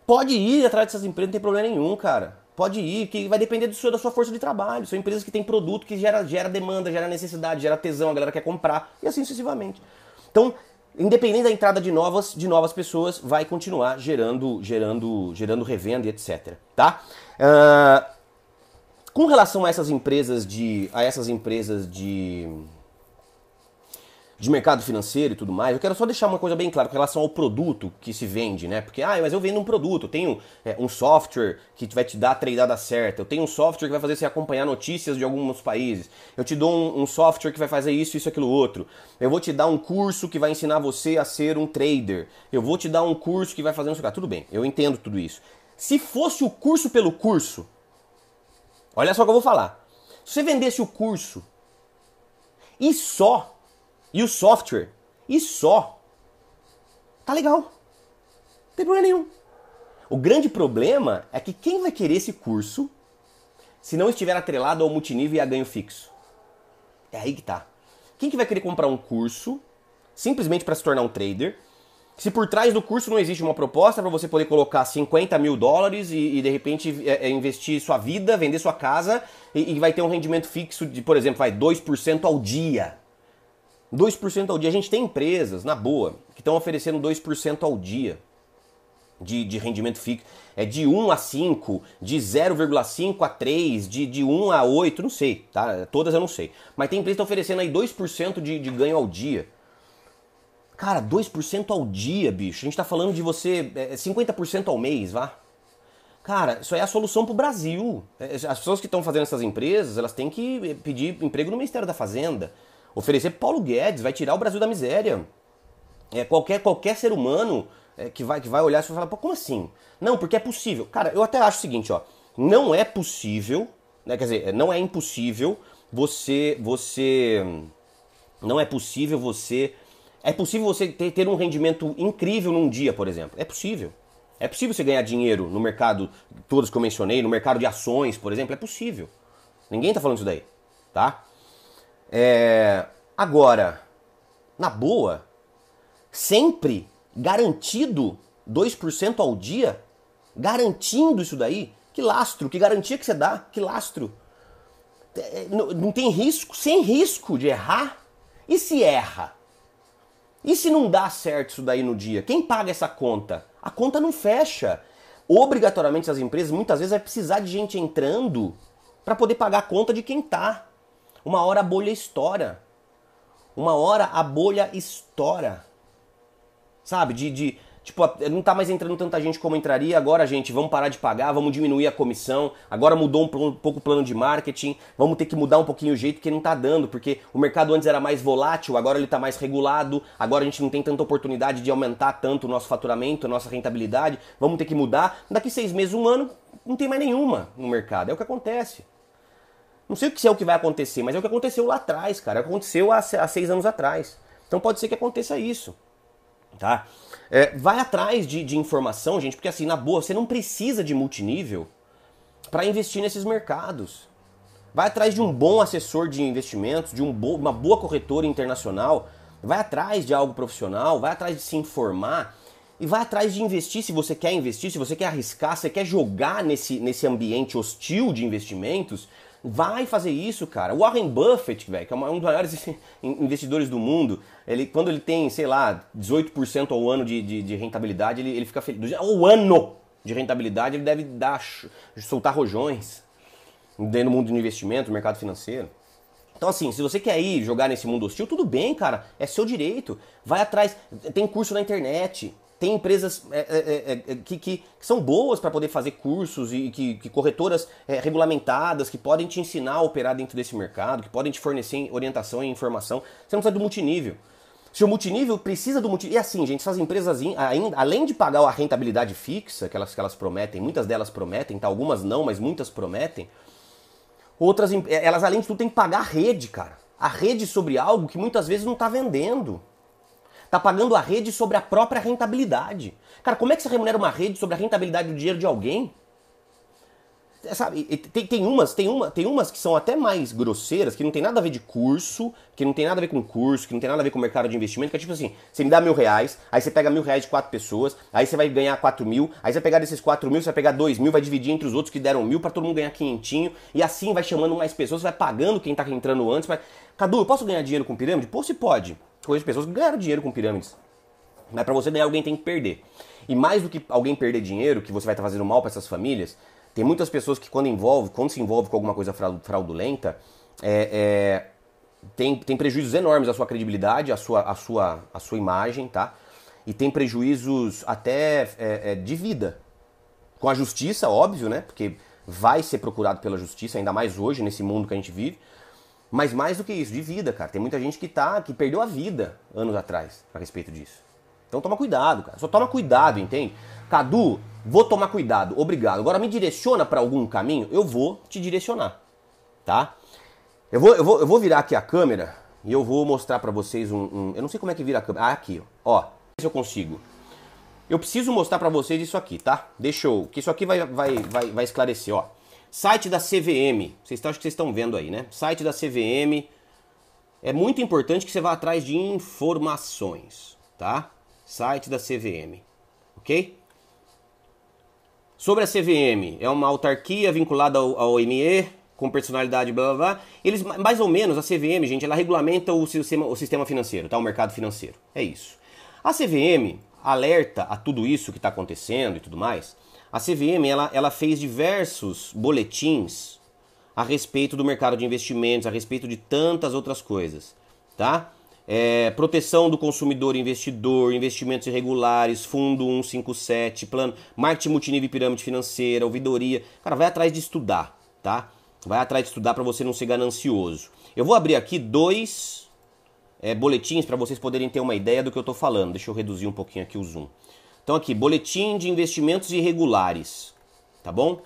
Pode ir atrás dessas empresas, não tem problema nenhum, cara. Pode ir, que vai depender do seu, da sua força de trabalho. São empresas que têm produto que gera, gera demanda, gera necessidade, gera tesão, a galera quer comprar, e assim sucessivamente. Então, independente da entrada de novas, de novas pessoas, vai continuar gerando, gerando, gerando revenda e etc. Tá? Uh, com relação a essas empresas de, a essas empresas de de mercado financeiro e tudo mais, eu quero só deixar uma coisa bem clara com relação ao produto que se vende, né? Porque, ah, mas eu vendo um produto, eu tenho é, um software que vai te dar a tradeada certa, eu tenho um software que vai fazer você acompanhar notícias de alguns países, eu te dou um, um software que vai fazer isso, isso, aquilo, outro, eu vou te dar um curso que vai ensinar você a ser um trader, eu vou te dar um curso que vai fazer isso, tudo bem, eu entendo tudo isso. Se fosse o curso pelo curso, olha só o que eu vou falar. Se você vendesse o curso e só e o software. E só. Tá legal. Não tem problema nenhum. O grande problema é que quem vai querer esse curso se não estiver atrelado ao multinível e a ganho fixo? É aí que tá. Quem que vai querer comprar um curso simplesmente para se tornar um trader? Se por trás do curso não existe uma proposta para você poder colocar 50 mil dólares e, e de repente é, é investir sua vida, vender sua casa e, e vai ter um rendimento fixo de, por exemplo, vai 2% ao dia. 2% ao dia. A gente tem empresas, na boa, que estão oferecendo 2% ao dia de, de rendimento fixo. É de 1 a 5, de 0,5 a 3, de, de 1 a 8, não sei, tá? Todas eu não sei. Mas tem empresa que está oferecendo aí 2% de, de ganho ao dia. Cara, 2% ao dia, bicho. A gente tá falando de você é, 50% ao mês, vá. Cara, isso aí é a solução pro Brasil. É, as pessoas que estão fazendo essas empresas, elas têm que pedir emprego no Ministério da Fazenda. Oferecer Paulo Guedes, vai tirar o Brasil da miséria. É, qualquer, qualquer ser humano é, que, vai, que vai olhar e falar, pô, como assim? Não, porque é possível. Cara, eu até acho o seguinte, ó. Não é possível, né, quer dizer, não é impossível você, você, não é possível você, é possível você ter, ter um rendimento incrível num dia, por exemplo. É possível. É possível você ganhar dinheiro no mercado, todos que eu mencionei, no mercado de ações, por exemplo, é possível. Ninguém está falando isso daí, tá? É... Agora, na boa, sempre garantido 2% ao dia, garantindo isso daí, que lastro, que garantia que você dá, que lastro. É, não tem risco, sem risco de errar. E se erra? E se não dá certo isso daí no dia? Quem paga essa conta? A conta não fecha. Obrigatoriamente as empresas muitas vezes vai precisar de gente entrando para poder pagar a conta de quem tá. Uma hora a bolha estoura. Uma hora a bolha estoura. Sabe? De, de, Tipo, não tá mais entrando tanta gente como entraria. Agora, gente, vamos parar de pagar, vamos diminuir a comissão. Agora mudou um, pouco o plano de marketing. Vamos ter que mudar um pouquinho o jeito que não tá dando, porque o mercado antes era mais volátil, agora ele tá mais regulado. Agora a gente não tem tanta oportunidade de aumentar tanto o nosso faturamento, a nossa rentabilidade. Vamos ter que mudar. Daqui seis meses, um ano, não tem mais nenhuma no mercado. É o que acontece. Não sei o que é o que vai acontecer, mas é o que aconteceu lá atrás, cara. Aconteceu há, há seis anos atrás. Então pode ser que aconteça isso, tá? É, vai atrás de, de informação, gente, porque assim, na boa, você não precisa de multinível para investir nesses mercados. Vai atrás de um bom assessor de investimentos, de um bo uma boa corretora internacional, vai atrás de algo profissional, vai atrás de se informar e vai atrás de investir se você quer investir, se você quer arriscar, se você quer jogar nesse, nesse ambiente hostil de investimentos, Vai fazer isso, cara. O Warren Buffett, velho, que é um dos maiores investidores do mundo, ele, quando ele tem, sei lá, 18% ao ano de, de, de rentabilidade, ele, ele fica feliz. Ao ano de rentabilidade, ele deve dar, soltar rojões dentro do mundo do investimento, do mercado financeiro. Então, assim, se você quer ir jogar nesse mundo hostil, tudo bem, cara. É seu direito. Vai atrás. Tem curso na internet. Tem empresas é, é, é, é que, que, são boas para poder fazer cursos e que, que corretoras é, regulamentadas que podem te ensinar a operar dentro desse mercado, que podem te fornecer orientação e informação. Você não precisa do multinível. Se o multinível precisa do multinível. E assim, gente, essas empresas, ainda, além de pagar a rentabilidade fixa que elas, que elas prometem, muitas delas prometem, tá? algumas não, mas muitas prometem. Outras, elas além de tudo têm que pagar a rede, cara. A rede sobre algo que muitas vezes não está vendendo. Tá pagando a rede sobre a própria rentabilidade. Cara, como é que você remunera uma rede sobre a rentabilidade do dinheiro de alguém? É, sabe, tem, tem, umas, tem, uma, tem umas que são até mais grosseiras, que não tem nada a ver de curso, que não tem nada a ver com curso, que não tem nada a ver com mercado de investimento, que é tipo assim, você me dá mil reais, aí você pega mil reais de quatro pessoas, aí você vai ganhar quatro mil, aí você vai pegar desses quatro mil, você vai pegar dois mil, vai dividir entre os outros que deram mil para todo mundo ganhar quinhentinho, e assim vai chamando mais pessoas, vai pagando quem tá entrando antes. Vai... Cadu, eu posso ganhar dinheiro com pirâmide? Pô, se pode. Conheço pessoas que ganharam dinheiro com pirâmides. Mas para você ganhar, alguém tem que perder. E mais do que alguém perder dinheiro, que você vai estar fazendo mal para essas famílias, tem muitas pessoas que quando envolve, quando se envolve com alguma coisa fraudulenta, é, é, tem, tem prejuízos enormes à sua credibilidade, à sua, à sua, à sua imagem, tá? E tem prejuízos até é, é de vida. Com a justiça, óbvio, né? Porque vai ser procurado pela justiça, ainda mais hoje, nesse mundo que a gente vive. Mas mais do que isso, de vida, cara. Tem muita gente que tá, que perdeu a vida anos atrás a respeito disso. Então toma cuidado, cara. Só toma cuidado, entende? Cadu, vou tomar cuidado, obrigado. Agora me direciona para algum caminho, eu vou te direcionar, tá? Eu vou, eu vou, eu vou virar aqui a câmera e eu vou mostrar para vocês um, um, Eu não sei como é que vira a câmera. Ah, aqui, ó. Se eu consigo. Eu preciso mostrar para vocês isso aqui, tá? Deixa eu. Que isso aqui vai, vai, vai, vai esclarecer, ó. Site da CVM. Vocês acho que vocês estão vendo aí, né? Site da CVM. É muito importante que você vá atrás de informações, tá? Site da CVM, ok? Sobre a CVM, é uma autarquia vinculada ao, ao com personalidade, blá blá blá. Eles, mais ou menos, a CVM, gente, ela regulamenta o sistema, o sistema financeiro, tá? O mercado financeiro. É isso. A CVM alerta a tudo isso que está acontecendo e tudo mais a CVM ela, ela fez diversos boletins a respeito do mercado de investimentos, a respeito de tantas outras coisas, tá? é, proteção do consumidor investidor, investimentos irregulares, fundo 157, plano, marketing multinível e pirâmide financeira, ouvidoria. Cara, vai atrás de estudar, tá? Vai atrás de estudar para você não ser ganancioso. Eu vou abrir aqui dois é, boletins para vocês poderem ter uma ideia do que eu estou falando. Deixa eu reduzir um pouquinho aqui o zoom. Então aqui, boletim de investimentos irregulares, tá bom?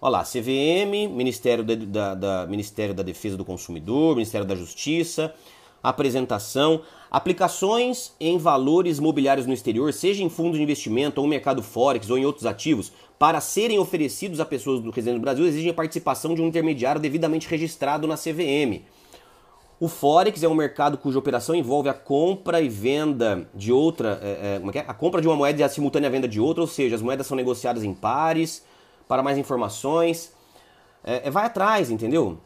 Olha lá, CVM, Ministério da, da, da, Ministério da Defesa do Consumidor, Ministério da Justiça, apresentação, aplicações em valores mobiliários no exterior, seja em fundo de investimento ou mercado forex ou em outros ativos, para serem oferecidos a pessoas do residente do Brasil, exigem a participação de um intermediário devidamente registrado na CVM. O Forex é um mercado cuja operação envolve a compra e venda de outra. É, é, é, a compra de uma moeda e a simultânea venda de outra, ou seja, as moedas são negociadas em pares. Para mais informações, é, é vai atrás, entendeu?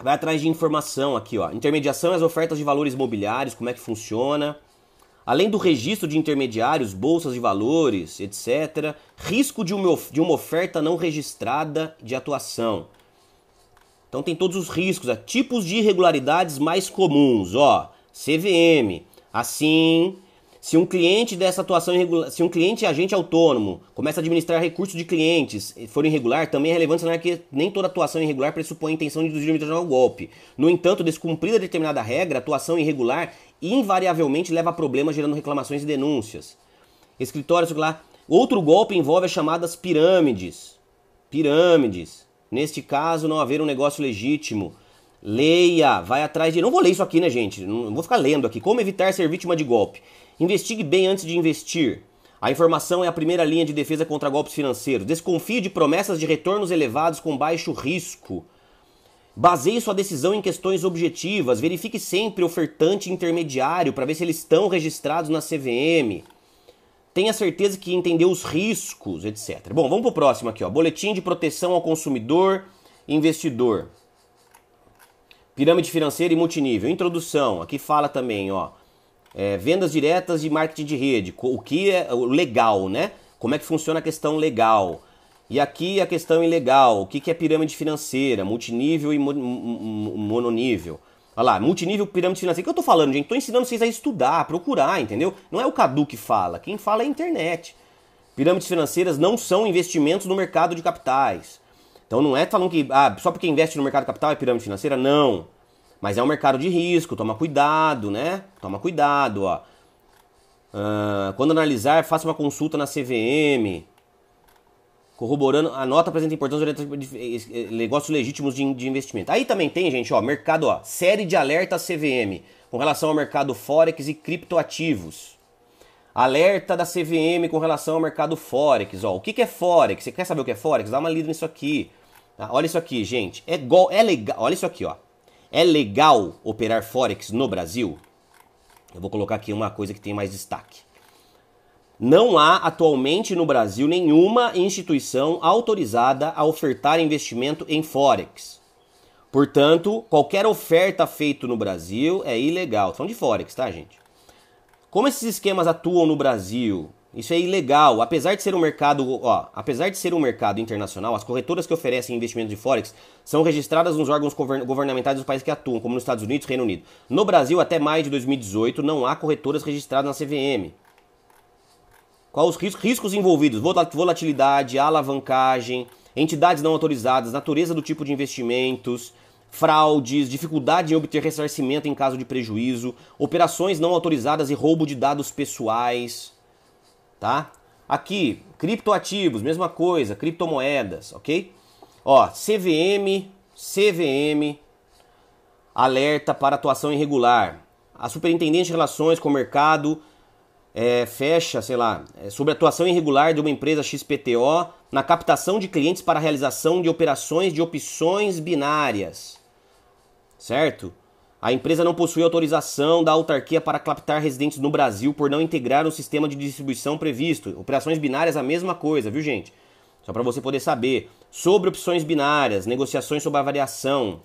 vai atrás de informação aqui, ó. Intermediação e as ofertas de valores imobiliários, como é que funciona. Além do registro de intermediários, bolsas de valores, etc. Risco de uma, de uma oferta não registrada de atuação. Então tem todos os riscos, ó. tipos de irregularidades mais comuns, ó. CVM, assim, se um cliente dessa atuação irregular, se um cliente agente autônomo começa a administrar recursos de clientes e for irregular, também é relevante saber que nem toda atuação irregular pressupõe a intenção de induzir o ao golpe. No entanto, descumprida determinada regra, atuação irregular invariavelmente leva a problemas gerando reclamações e denúncias. Escritório lá. Outro golpe envolve as chamadas pirâmides. Pirâmides. Neste caso, não haver um negócio legítimo. Leia, vai atrás de. Não vou ler isso aqui, né, gente? Não vou ficar lendo aqui. Como evitar ser vítima de golpe? Investigue bem antes de investir. A informação é a primeira linha de defesa contra golpes financeiros. Desconfie de promessas de retornos elevados com baixo risco. Baseie sua decisão em questões objetivas. Verifique sempre ofertante intermediário para ver se eles estão registrados na CVM. Tenha certeza que entendeu os riscos, etc. Bom, vamos para o próximo aqui. Ó. Boletim de proteção ao consumidor e investidor. Pirâmide financeira e multinível. Introdução. Aqui fala também, ó é, vendas diretas e marketing de rede, o que é legal, né? Como é que funciona a questão legal? E aqui a questão ilegal, o que é pirâmide financeira, multinível e mononível. Olha lá, multinível, pirâmide financeira. O que eu tô falando, gente? Tô ensinando vocês a estudar, a procurar, entendeu? Não é o Cadu que fala, quem fala é a internet. Pirâmides financeiras não são investimentos no mercado de capitais. Então não é falando que ah, só porque investe no mercado de capital é pirâmide financeira, não. Mas é um mercado de risco, toma cuidado, né? Toma cuidado, ó. Uh, quando analisar, faça uma consulta na CVM. Corroborando, a nota apresenta importância de negócios legítimos de, de investimento. Aí também tem, gente, ó, mercado, ó, série de alertas CVM com relação ao mercado Forex e criptoativos. Alerta da CVM com relação ao mercado Forex. Ó, o que, que é Forex? Você quer saber o que é Forex? Dá uma lida nisso aqui. Tá? Olha isso aqui, gente. É, é legal. Olha isso aqui, ó. É legal operar Forex no Brasil? Eu vou colocar aqui uma coisa que tem mais destaque. Não há atualmente no Brasil nenhuma instituição autorizada a ofertar investimento em Forex. Portanto, qualquer oferta feita no Brasil é ilegal. São de Forex, tá, gente? Como esses esquemas atuam no Brasil isso é ilegal. Apesar de ser um mercado, ó, apesar de ser um mercado internacional, as corretoras que oferecem investimentos de forex são registradas nos órgãos governamentais dos países que atuam, como nos Estados Unidos e Reino Unido. No Brasil, até maio de 2018, não há corretoras registradas na CVM. Quais os riscos, riscos envolvidos? Volatilidade, alavancagem, entidades não autorizadas, natureza do tipo de investimentos, fraudes, dificuldade em obter ressarcimento em caso de prejuízo, operações não autorizadas e roubo de dados pessoais tá? Aqui, criptoativos, mesma coisa, criptomoedas, ok? Ó, CVM, CVM, alerta para atuação irregular. A Superintendente de Relações com o Mercado é, fecha, sei lá, é, sobre atuação irregular de uma empresa XPTO na captação de clientes para realização de operações de opções binárias. Certo? A empresa não possui autorização da autarquia para captar residentes no Brasil por não integrar o sistema de distribuição previsto. Operações binárias, a mesma coisa, viu, gente? Só para você poder saber. Sobre opções binárias, negociações sobre a variação.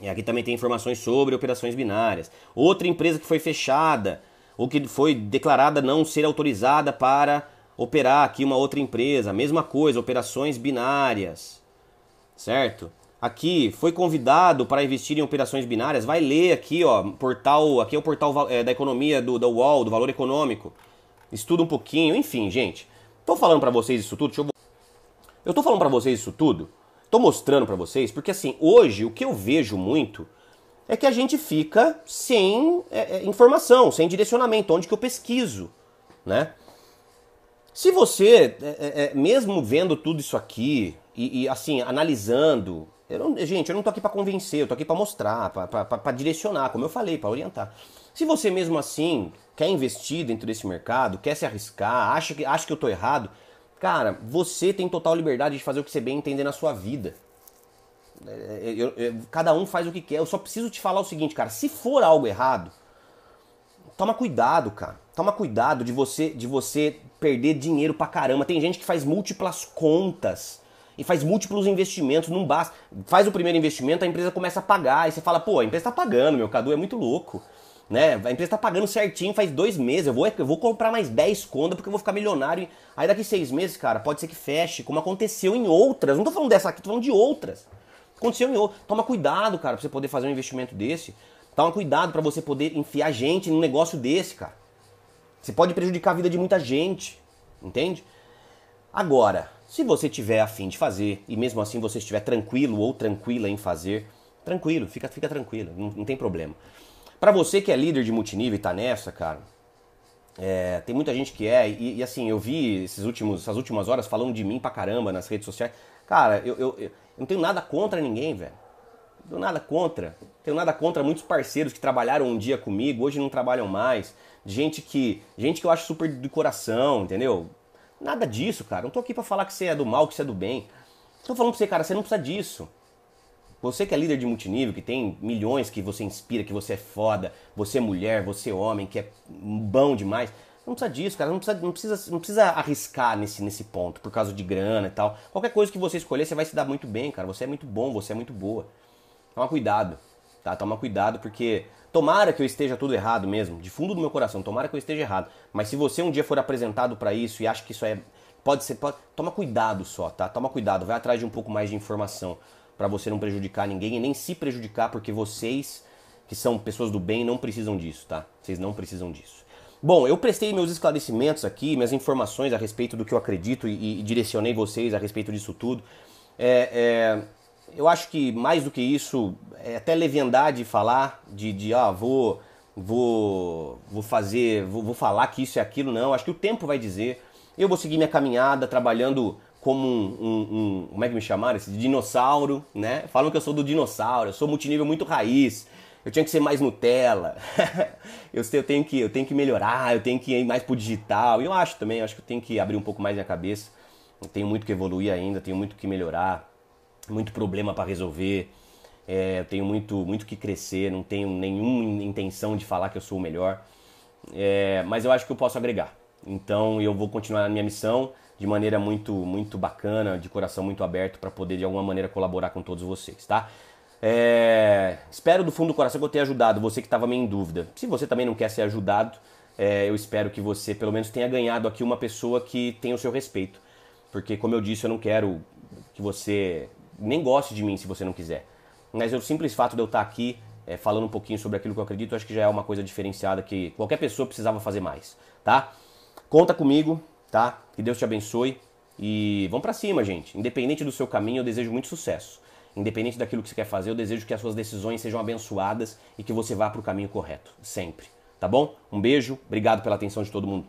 E aqui também tem informações sobre operações binárias. Outra empresa que foi fechada, ou que foi declarada não ser autorizada para operar aqui uma outra empresa. Mesma coisa, operações binárias. Certo? aqui foi convidado para investir em operações binárias, vai ler aqui, ó, portal, aqui é o portal é, da economia do, do UOL, do Valor Econômico. Estuda um pouquinho, enfim, gente. Tô falando para vocês isso tudo, deixa eu Eu tô falando para vocês isso tudo, tô mostrando para vocês, porque assim, hoje o que eu vejo muito é que a gente fica sem é, é, informação, sem direcionamento, onde que eu pesquiso, né? Se você, é, é, é mesmo vendo tudo isso aqui e, e assim, analisando, eu não, gente, eu não tô aqui para convencer, eu tô aqui para mostrar, para direcionar, como eu falei, para orientar. Se você mesmo assim quer investir dentro desse mercado, quer se arriscar, acha que, acha que eu tô errado, cara, você tem total liberdade de fazer o que você bem entender na sua vida. É, eu, eu, cada um faz o que quer. Eu só preciso te falar o seguinte, cara, se for algo errado, toma cuidado, cara. Toma cuidado de você de você perder dinheiro pra caramba. Tem gente que faz múltiplas contas e faz múltiplos investimentos, não basta. Faz o primeiro investimento, a empresa começa a pagar, e você fala, pô, a empresa tá pagando, meu Cadu é muito louco. Né? A empresa tá pagando certinho faz dois meses. Eu vou, eu vou comprar mais 10 contas porque eu vou ficar milionário. Aí daqui seis meses, cara, pode ser que feche, como aconteceu em outras. Não tô falando dessa aqui, tô falando de outras. Aconteceu em outras. Toma cuidado, cara, pra você poder fazer um investimento desse. Toma cuidado para você poder enfiar gente num negócio desse, cara. Você pode prejudicar a vida de muita gente, entende? Agora, se você tiver afim de fazer e mesmo assim você estiver tranquilo ou tranquila em fazer, tranquilo, fica, fica tranquilo, não, não tem problema. Para você que é líder de multinível e tá nessa, cara, é, tem muita gente que é, e, e, assim, eu vi esses últimos, essas últimas horas falando de mim pra caramba nas redes sociais. Cara, eu, eu, eu não tenho nada contra ninguém, velho. Não tenho nada contra. Não tenho nada contra muitos parceiros que trabalharam um dia comigo, hoje não trabalham mais. Gente que, gente que eu acho super de coração, entendeu? Nada disso, cara. Não tô aqui para falar que você é do mal, que você é do bem. Tô falando pra você, cara, você não precisa disso. Você que é líder de multinível, que tem milhões que você inspira, que você é foda, você é mulher, você é homem, que é bom demais. Não precisa disso, cara. Não precisa, não precisa, não precisa arriscar nesse, nesse ponto, por causa de grana e tal. Qualquer coisa que você escolher, você vai se dar muito bem, cara. Você é muito bom, você é muito boa. Toma cuidado, tá? Toma cuidado, porque Tomara que eu esteja tudo errado mesmo, de fundo do meu coração, tomara que eu esteja errado. Mas se você um dia for apresentado para isso e acha que isso é. Pode ser. Pode, toma cuidado só, tá? Toma cuidado, vai atrás de um pouco mais de informação para você não prejudicar ninguém e nem se prejudicar, porque vocês, que são pessoas do bem, não precisam disso, tá? Vocês não precisam disso. Bom, eu prestei meus esclarecimentos aqui, minhas informações a respeito do que eu acredito e, e direcionei vocês a respeito disso tudo. É, é, eu acho que mais do que isso, é até leviandade falar de, de ah, vou, vou, vou fazer, vou, vou falar que isso é aquilo, não. Acho que o tempo vai dizer. Eu vou seguir minha caminhada trabalhando como um, um, um, como é que me chamaram? Esse dinossauro, né? Falam que eu sou do dinossauro, eu sou multinível muito raiz. Eu tinha que ser mais Nutella. eu, eu, tenho que, eu tenho que melhorar, eu tenho que ir mais pro digital. E eu acho também, eu acho que eu tenho que abrir um pouco mais minha cabeça. Eu tenho muito que evoluir ainda, tenho muito que melhorar muito problema para resolver, é, eu tenho muito, muito que crescer, não tenho nenhuma intenção de falar que eu sou o melhor, é, mas eu acho que eu posso agregar. Então eu vou continuar na minha missão de maneira muito, muito bacana, de coração muito aberto para poder de alguma maneira colaborar com todos vocês, tá? É, espero do fundo do coração que eu tenha ajudado você que estava meio em dúvida. Se você também não quer ser ajudado, é, eu espero que você pelo menos tenha ganhado aqui uma pessoa que tenha o seu respeito. Porque, como eu disse, eu não quero que você nem goste de mim se você não quiser. Mas o simples fato de eu estar aqui é, falando um pouquinho sobre aquilo que eu acredito, eu acho que já é uma coisa diferenciada que qualquer pessoa precisava fazer mais, tá? Conta comigo, tá? Que Deus te abençoe e vamos para cima, gente. Independente do seu caminho, eu desejo muito sucesso. Independente daquilo que você quer fazer, eu desejo que as suas decisões sejam abençoadas e que você vá para o caminho correto, sempre. Tá bom? Um beijo, obrigado pela atenção de todo mundo.